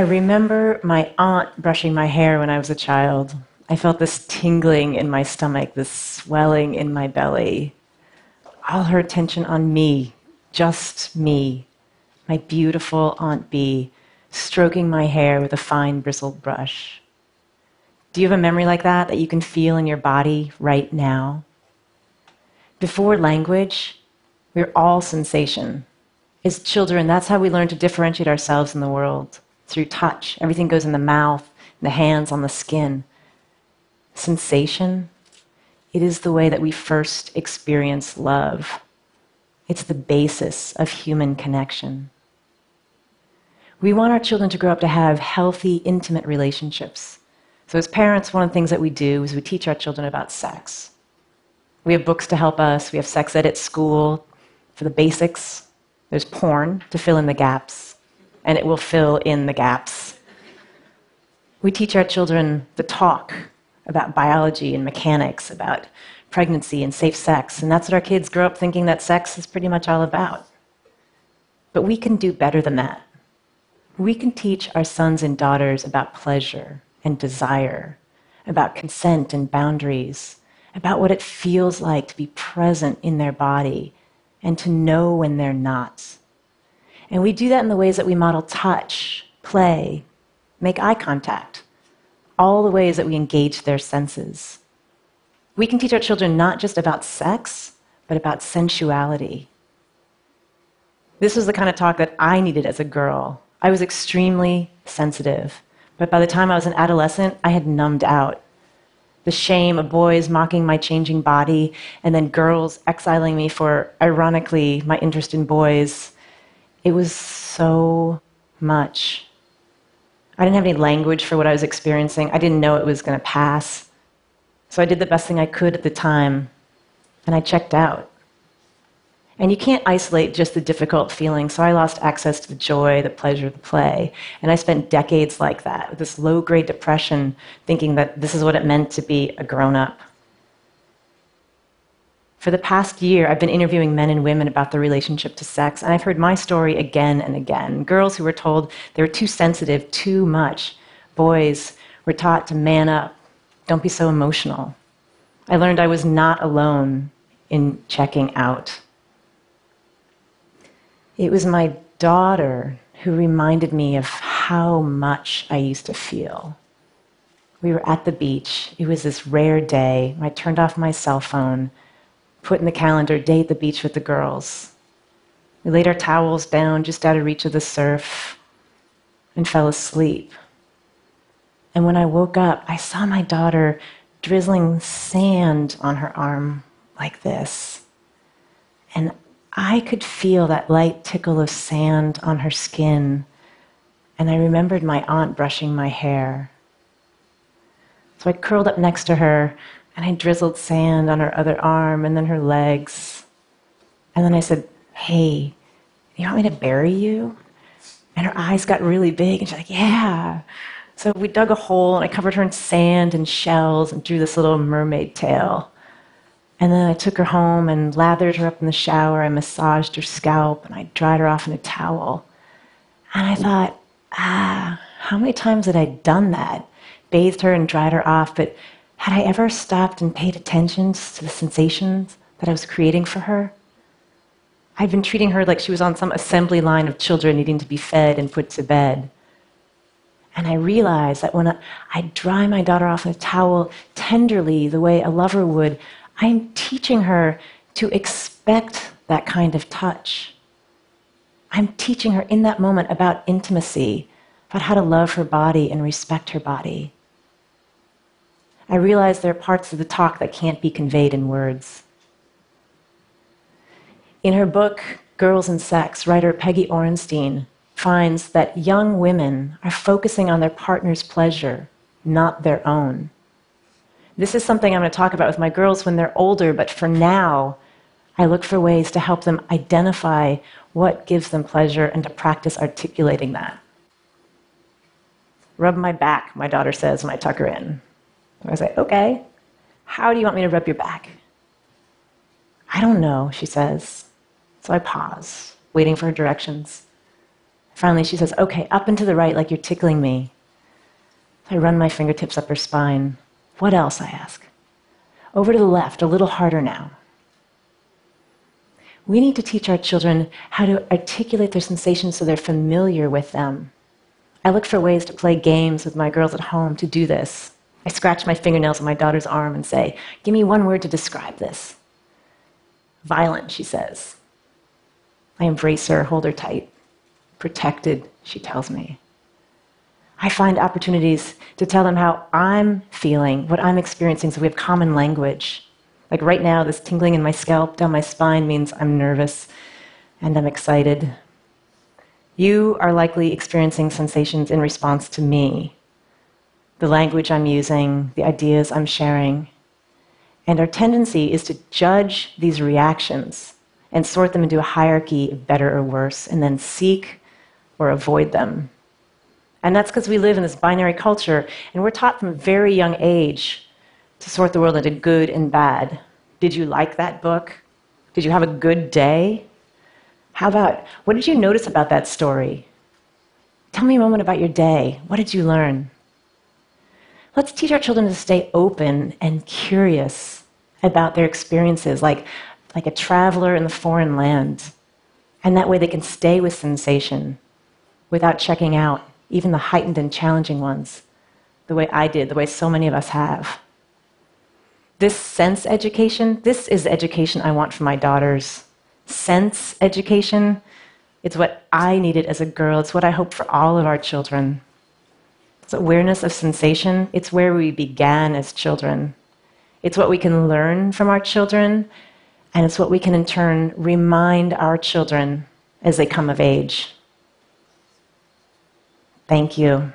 I remember my aunt brushing my hair when I was a child. I felt this tingling in my stomach, this swelling in my belly. All her attention on me, just me, my beautiful Aunt B, stroking my hair with a fine bristled brush. Do you have a memory like that that you can feel in your body right now? Before language, we're all sensation. As children, that's how we learn to differentiate ourselves in the world through touch. Everything goes in the mouth, in the hands, on the skin. Sensation, it is the way that we first experience love. It's the basis of human connection. We want our children to grow up to have healthy, intimate relationships. So, as parents, one of the things that we do is we teach our children about sex. We have books to help us, we have sex ed at school for the basics. There's porn to fill in the gaps, and it will fill in the gaps. We teach our children the talk about biology and mechanics, about pregnancy and safe sex, and that's what our kids grow up thinking that sex is pretty much all about. But we can do better than that. We can teach our sons and daughters about pleasure and desire, about consent and boundaries, about what it feels like to be present in their body and to know when they're not. And we do that in the ways that we model touch, play, make eye contact, all the ways that we engage their senses. We can teach our children not just about sex, but about sensuality. This was the kind of talk that I needed as a girl. I was extremely sensitive. But by the time I was an adolescent, I had numbed out. The shame of boys mocking my changing body, and then girls exiling me for, ironically, my interest in boys. It was so much. I didn't have any language for what I was experiencing. I didn't know it was going to pass. So I did the best thing I could at the time, and I checked out. And you can't isolate just the difficult feeling, So I lost access to the joy, the pleasure, the play. And I spent decades like that, with this low grade depression, thinking that this is what it meant to be a grown up. For the past year, I've been interviewing men and women about their relationship to sex, and I've heard my story again and again. Girls who were told they were too sensitive, too much. Boys were taught to man up, don't be so emotional. I learned I was not alone in checking out. It was my daughter who reminded me of how much I used to feel. We were at the beach. It was this rare day. I turned off my cell phone, put in the calendar, at the beach with the girls. We laid our towels down just out of reach of the surf and fell asleep. And when I woke up, I saw my daughter drizzling sand on her arm like this. And I could feel that light tickle of sand on her skin, and I remembered my aunt brushing my hair. So I curled up next to her and I drizzled sand on her other arm and then her legs. And then I said, Hey, you want me to bury you? And her eyes got really big and she's like, Yeah. So we dug a hole and I covered her in sand and shells and drew this little mermaid tail. And then I took her home and lathered her up in the shower. I massaged her scalp and I dried her off in a towel. And I thought, ah, how many times had I done that? Bathed her and dried her off, but had I ever stopped and paid attention to the sensations that I was creating for her? I'd been treating her like she was on some assembly line of children needing to be fed and put to bed. And I realized that when I dry my daughter off in a towel tenderly, the way a lover would, I'm teaching her to expect that kind of touch. I'm teaching her in that moment about intimacy, about how to love her body and respect her body. I realize there are parts of the talk that can't be conveyed in words. In her book, Girls and Sex, writer Peggy Orenstein finds that young women are focusing on their partner's pleasure, not their own. This is something I'm going to talk about with my girls when they're older, but for now, I look for ways to help them identify what gives them pleasure and to practice articulating that. Rub my back, my daughter says when I tuck her in. I say, okay, how do you want me to rub your back? I don't know, she says. So I pause, waiting for her directions. Finally, she says, Okay, up and to the right, like you're tickling me. I run my fingertips up her spine. What else? I ask. Over to the left, a little harder now. We need to teach our children how to articulate their sensations so they're familiar with them. I look for ways to play games with my girls at home to do this. I scratch my fingernails on my daughter's arm and say, Give me one word to describe this. Violent, she says. I embrace her, hold her tight. Protected, she tells me. I find opportunities to tell them how I'm feeling, what I'm experiencing, so we have common language. Like right now, this tingling in my scalp down my spine means I'm nervous and I'm excited. You are likely experiencing sensations in response to me, the language I'm using, the ideas I'm sharing. And our tendency is to judge these reactions and sort them into a hierarchy of better or worse, and then seek or avoid them. And that's because we live in this binary culture, and we're taught from a very young age to sort the world into good and bad. Did you like that book? Did you have a good day? How about what did you notice about that story? Tell me a moment about your day. What did you learn? Let's teach our children to stay open and curious about their experiences, like, like a traveler in the foreign land. And that way they can stay with sensation without checking out, even the heightened and challenging ones, the way I did, the way so many of us have. This sense education, this is the education I want for my daughters. Sense education, it's what I needed as a girl. It's what I hope for all of our children. It's awareness of sensation. It's where we began as children. It's what we can learn from our children, and it's what we can in turn remind our children as they come of age. Thank you.